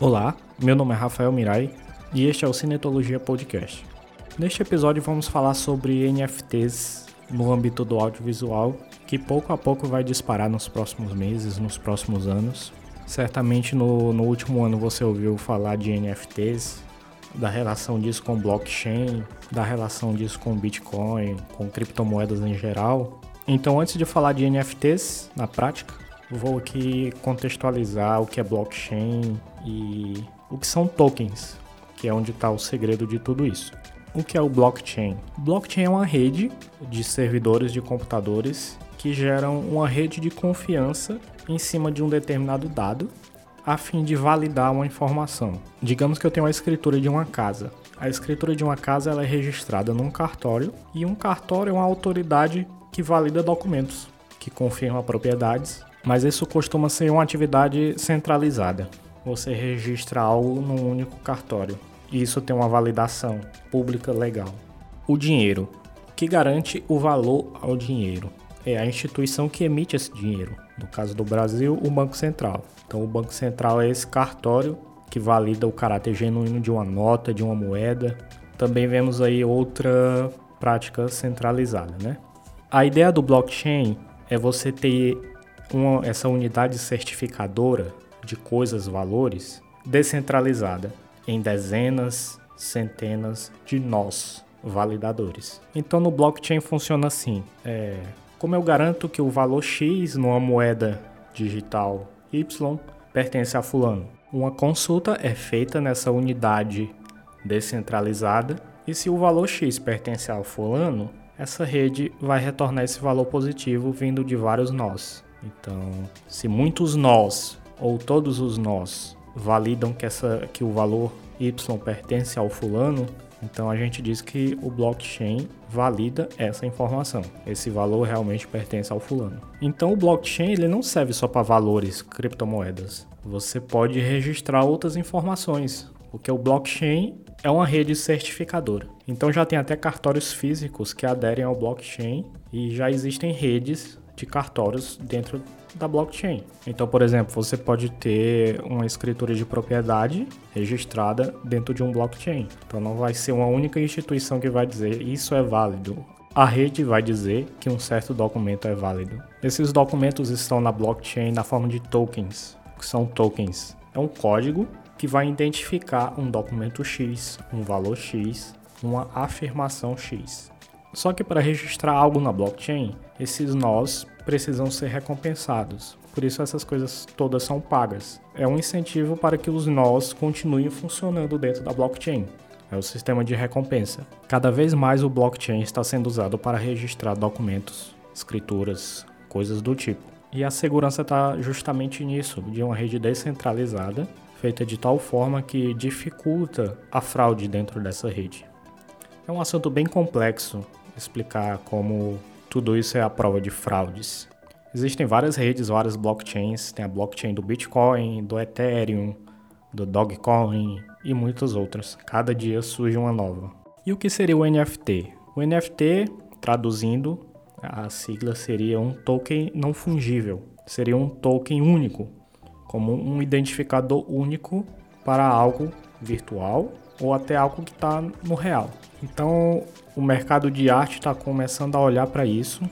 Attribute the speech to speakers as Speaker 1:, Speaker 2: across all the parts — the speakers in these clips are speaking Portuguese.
Speaker 1: Olá, meu nome é Rafael Mirai e este é o Cinetologia Podcast. Neste episódio vamos falar sobre NFTs no âmbito do audiovisual, que pouco a pouco vai disparar nos próximos meses, nos próximos anos. Certamente no, no último ano você ouviu falar de NFTs, da relação disso com blockchain, da relação disso com Bitcoin, com criptomoedas em geral. Então, antes de falar de NFTs na prática, vou aqui contextualizar o que é blockchain e o que são tokens, que é onde está o segredo de tudo isso. O que é o blockchain? Blockchain é uma rede de servidores de computadores que geram uma rede de confiança em cima de um determinado dado a fim de validar uma informação. Digamos que eu tenho a escritura de uma casa. A escritura de uma casa ela é registrada num cartório e um cartório é uma autoridade que valida documentos, que confirma propriedades, mas isso costuma ser uma atividade centralizada você registra algo num único cartório. E isso tem uma validação pública legal. O dinheiro. O que garante o valor ao dinheiro? É a instituição que emite esse dinheiro. No caso do Brasil, o Banco Central. Então, o Banco Central é esse cartório que valida o caráter genuíno de uma nota, de uma moeda. Também vemos aí outra prática centralizada, né? A ideia do blockchain é você ter essa unidade certificadora de coisas, valores, descentralizada em dezenas, centenas de nós validadores. Então no blockchain funciona assim: é, como eu garanto que o valor X numa moeda digital Y pertence a fulano? Uma consulta é feita nessa unidade descentralizada e se o valor X pertence a fulano, essa rede vai retornar esse valor positivo vindo de vários nós. Então, se muitos nós ou todos os nós validam que, essa, que o valor y pertence ao fulano, então a gente diz que o blockchain valida essa informação. Esse valor realmente pertence ao fulano. Então o blockchain ele não serve só para valores, criptomoedas. Você pode registrar outras informações, porque o blockchain é uma rede certificadora. Então já tem até cartórios físicos que aderem ao blockchain e já existem redes de cartórios dentro da blockchain. Então, por exemplo, você pode ter uma escritura de propriedade registrada dentro de um blockchain. Então, não vai ser uma única instituição que vai dizer isso é válido. A rede vai dizer que um certo documento é válido. Esses documentos estão na blockchain na forma de tokens. O que são tokens? É um código que vai identificar um documento X, um valor X, uma afirmação X. Só que para registrar algo na blockchain, esses nós precisam ser recompensados. Por isso essas coisas todas são pagas. É um incentivo para que os nós continuem funcionando dentro da blockchain. É o sistema de recompensa. Cada vez mais o blockchain está sendo usado para registrar documentos, escrituras, coisas do tipo. E a segurança está justamente nisso, de uma rede descentralizada, feita de tal forma que dificulta a fraude dentro dessa rede. É um assunto bem complexo explicar como tudo isso é a prova de fraudes. Existem várias redes, várias blockchains, tem a blockchain do Bitcoin, do Ethereum, do Dogecoin e muitas outras. Cada dia surge uma nova. E o que seria o NFT? O NFT, traduzindo, a sigla seria um token não fungível. Seria um token único, como um identificador único para algo virtual ou até algo que está no real. Então, o mercado de arte está começando a olhar para isso.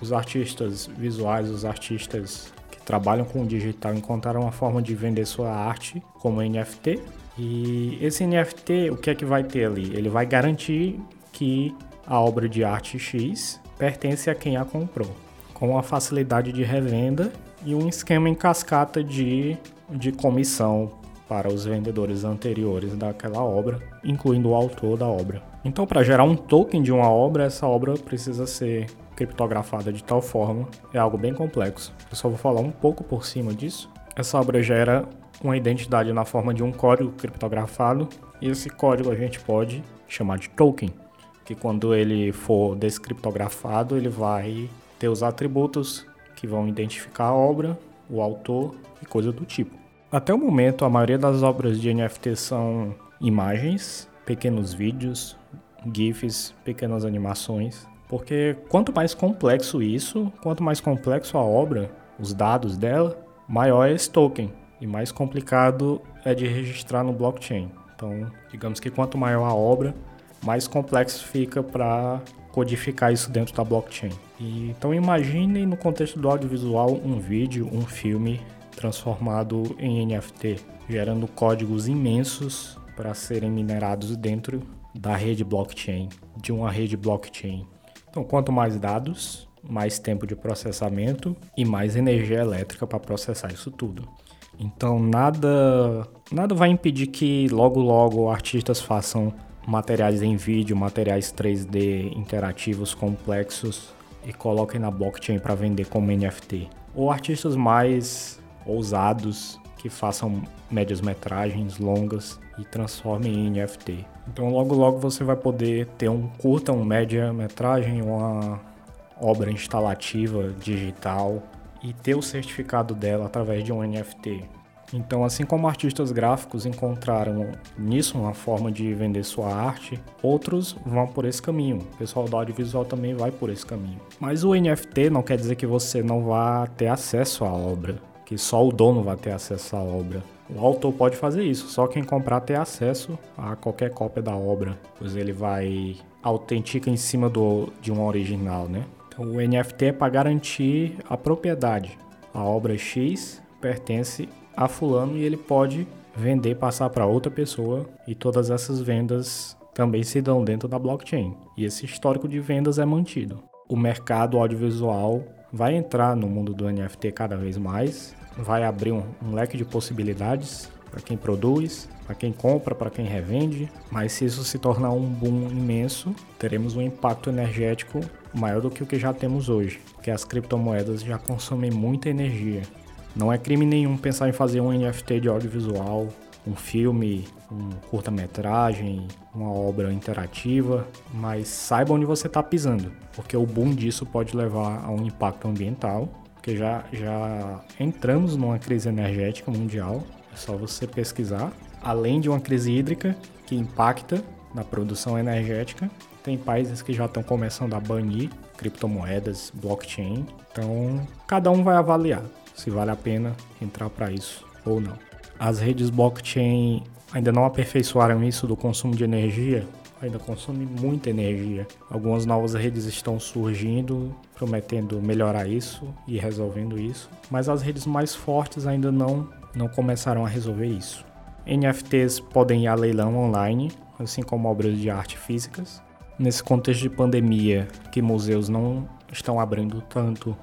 Speaker 1: Os artistas visuais, os artistas que trabalham com o digital encontraram uma forma de vender sua arte como NFT. E esse NFT, o que é que vai ter ali? Ele vai garantir que a obra de arte X pertence a quem a comprou, com a facilidade de revenda e um esquema em cascata de, de comissão para os vendedores anteriores daquela obra, incluindo o autor da obra. Então, para gerar um token de uma obra, essa obra precisa ser criptografada de tal forma, é algo bem complexo. Eu só vou falar um pouco por cima disso. Essa obra gera uma identidade na forma de um código criptografado, e esse código a gente pode chamar de token, que quando ele for descriptografado, ele vai ter os atributos que vão identificar a obra, o autor e coisa do tipo. Até o momento, a maioria das obras de NFT são imagens, pequenos vídeos, GIFs, pequenas animações. Porque quanto mais complexo isso, quanto mais complexo a obra, os dados dela, maior é esse token. e mais complicado é de registrar no blockchain. Então, digamos que quanto maior a obra, mais complexo fica para codificar isso dentro da blockchain. E, então imaginem no contexto do audiovisual um vídeo, um filme transformado em NFT, gerando códigos imensos para serem minerados dentro da rede blockchain, de uma rede blockchain. Então, quanto mais dados, mais tempo de processamento e mais energia elétrica para processar isso tudo. Então, nada nada vai impedir que logo logo artistas façam materiais em vídeo, materiais 3D interativos complexos e coloquem na blockchain para vender como NFT. Ou artistas mais ousados que façam médias metragens longas e transformem em NFT. Então logo logo você vai poder ter um curta, um média metragem, uma obra instalativa digital e ter o certificado dela através de um NFT. Então, assim como artistas gráficos encontraram nisso uma forma de vender sua arte, outros vão por esse caminho. O pessoal do audiovisual também vai por esse caminho. Mas o NFT não quer dizer que você não vá ter acesso à obra, que só o dono vai ter acesso à obra. O autor pode fazer isso, só quem comprar ter acesso a qualquer cópia da obra, pois ele vai autentica em cima do, de um original, né? Então, o NFT é para garantir a propriedade. A obra X pertence a fulano e ele pode vender, passar para outra pessoa e todas essas vendas também se dão dentro da blockchain. E esse histórico de vendas é mantido. O mercado audiovisual vai entrar no mundo do NFT cada vez mais, vai abrir um, um leque de possibilidades para quem produz, para quem compra, para quem revende, mas se isso se tornar um boom imenso, teremos um impacto energético maior do que o que já temos hoje, porque as criptomoedas já consomem muita energia. Não é crime nenhum pensar em fazer um NFT de audiovisual, um filme, um curta-metragem, uma obra interativa, mas saiba onde você está pisando, porque o boom disso pode levar a um impacto ambiental, porque já, já entramos numa crise energética mundial é só você pesquisar. Além de uma crise hídrica que impacta na produção energética, tem países que já estão começando a banir criptomoedas, blockchain. Então, cada um vai avaliar se vale a pena entrar para isso ou não. As redes blockchain ainda não aperfeiçoaram isso do consumo de energia, ainda consome muita energia. Algumas novas redes estão surgindo, prometendo melhorar isso e resolvendo isso, mas as redes mais fortes ainda não não começaram a resolver isso. NFTs podem ir a leilão online, assim como obras de arte físicas. Nesse contexto de pandemia, que museus não estão abrindo tanto,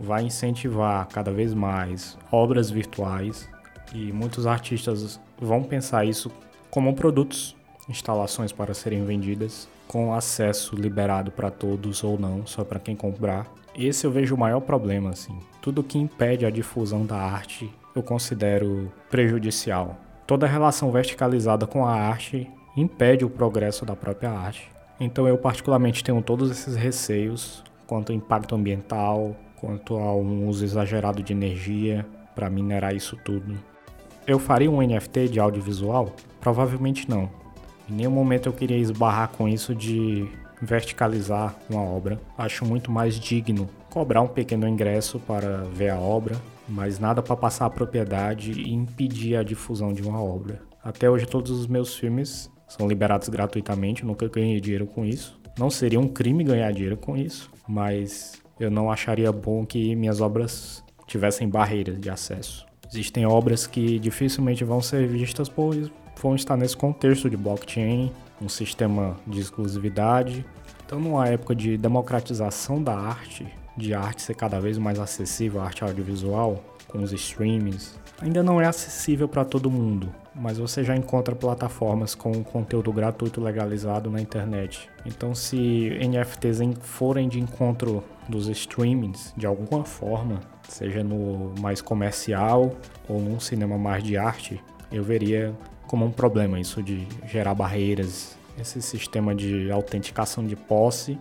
Speaker 1: vai incentivar cada vez mais obras virtuais e muitos artistas vão pensar isso como produtos, instalações para serem vendidas, com acesso liberado para todos ou não, só para quem comprar. Esse eu vejo o maior problema, assim. Tudo que impede a difusão da arte eu considero prejudicial. Toda relação verticalizada com a arte impede o progresso da própria arte. Então eu particularmente tenho todos esses receios quanto ao impacto ambiental, quanto a um uso exagerado de energia para minerar isso tudo. Eu faria um NFT de audiovisual? Provavelmente não. Em nenhum momento eu queria esbarrar com isso de verticalizar uma obra. Acho muito mais digno cobrar um pequeno ingresso para ver a obra, mas nada para passar a propriedade e impedir a difusão de uma obra. Até hoje todos os meus filmes são liberados gratuitamente, nunca ganhei dinheiro com isso. Não seria um crime ganhar dinheiro com isso, mas eu não acharia bom que minhas obras tivessem barreiras de acesso. Existem obras que dificilmente vão ser vistas por vão estar nesse contexto de blockchain, um sistema de exclusividade. Então, numa época de democratização da arte, de arte ser cada vez mais acessível, a arte audiovisual, com os streamings, ainda não é acessível para todo mundo, mas você já encontra plataformas com conteúdo gratuito legalizado na internet. Então, se NFTs forem de encontro dos streamings de alguma forma, seja no mais comercial ou num cinema mais de arte, eu veria como um problema isso de gerar barreiras, esse sistema de autenticação de posse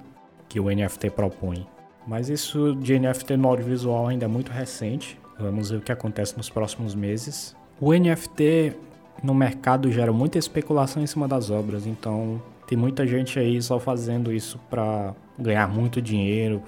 Speaker 1: que o NFT propõe. Mas isso de NFT no audiovisual ainda é muito recente. Vamos ver o que acontece nos próximos meses. O NFT no mercado gera muita especulação em cima das obras, então tem muita gente aí só fazendo isso para ganhar muito dinheiro,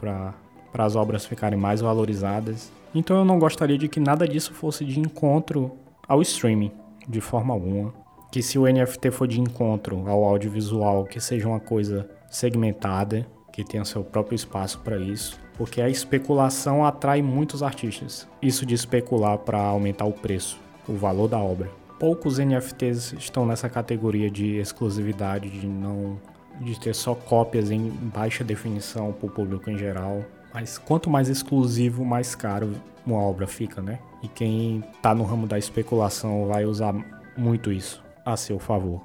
Speaker 1: para as obras ficarem mais valorizadas. Então eu não gostaria de que nada disso fosse de encontro ao streaming de forma alguma. Que se o NFT for de encontro ao audiovisual, que seja uma coisa segmentada, que tenha seu próprio espaço para isso, porque a especulação atrai muitos artistas. Isso de especular para aumentar o preço, o valor da obra. Poucos NFTs estão nessa categoria de exclusividade, de não de ter só cópias em baixa definição para o público em geral. Mas quanto mais exclusivo, mais caro uma obra fica, né? E quem tá no ramo da especulação vai usar muito isso a seu favor.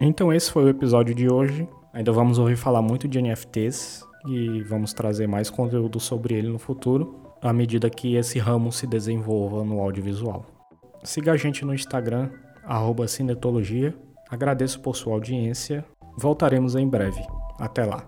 Speaker 1: Então esse foi o episódio de hoje. Ainda vamos ouvir falar muito de NFTs e vamos trazer mais conteúdo sobre ele no futuro, à medida que esse ramo se desenvolva no audiovisual. Siga a gente no Instagram, Cinetologia. Agradeço por sua audiência. Voltaremos em breve. Até lá.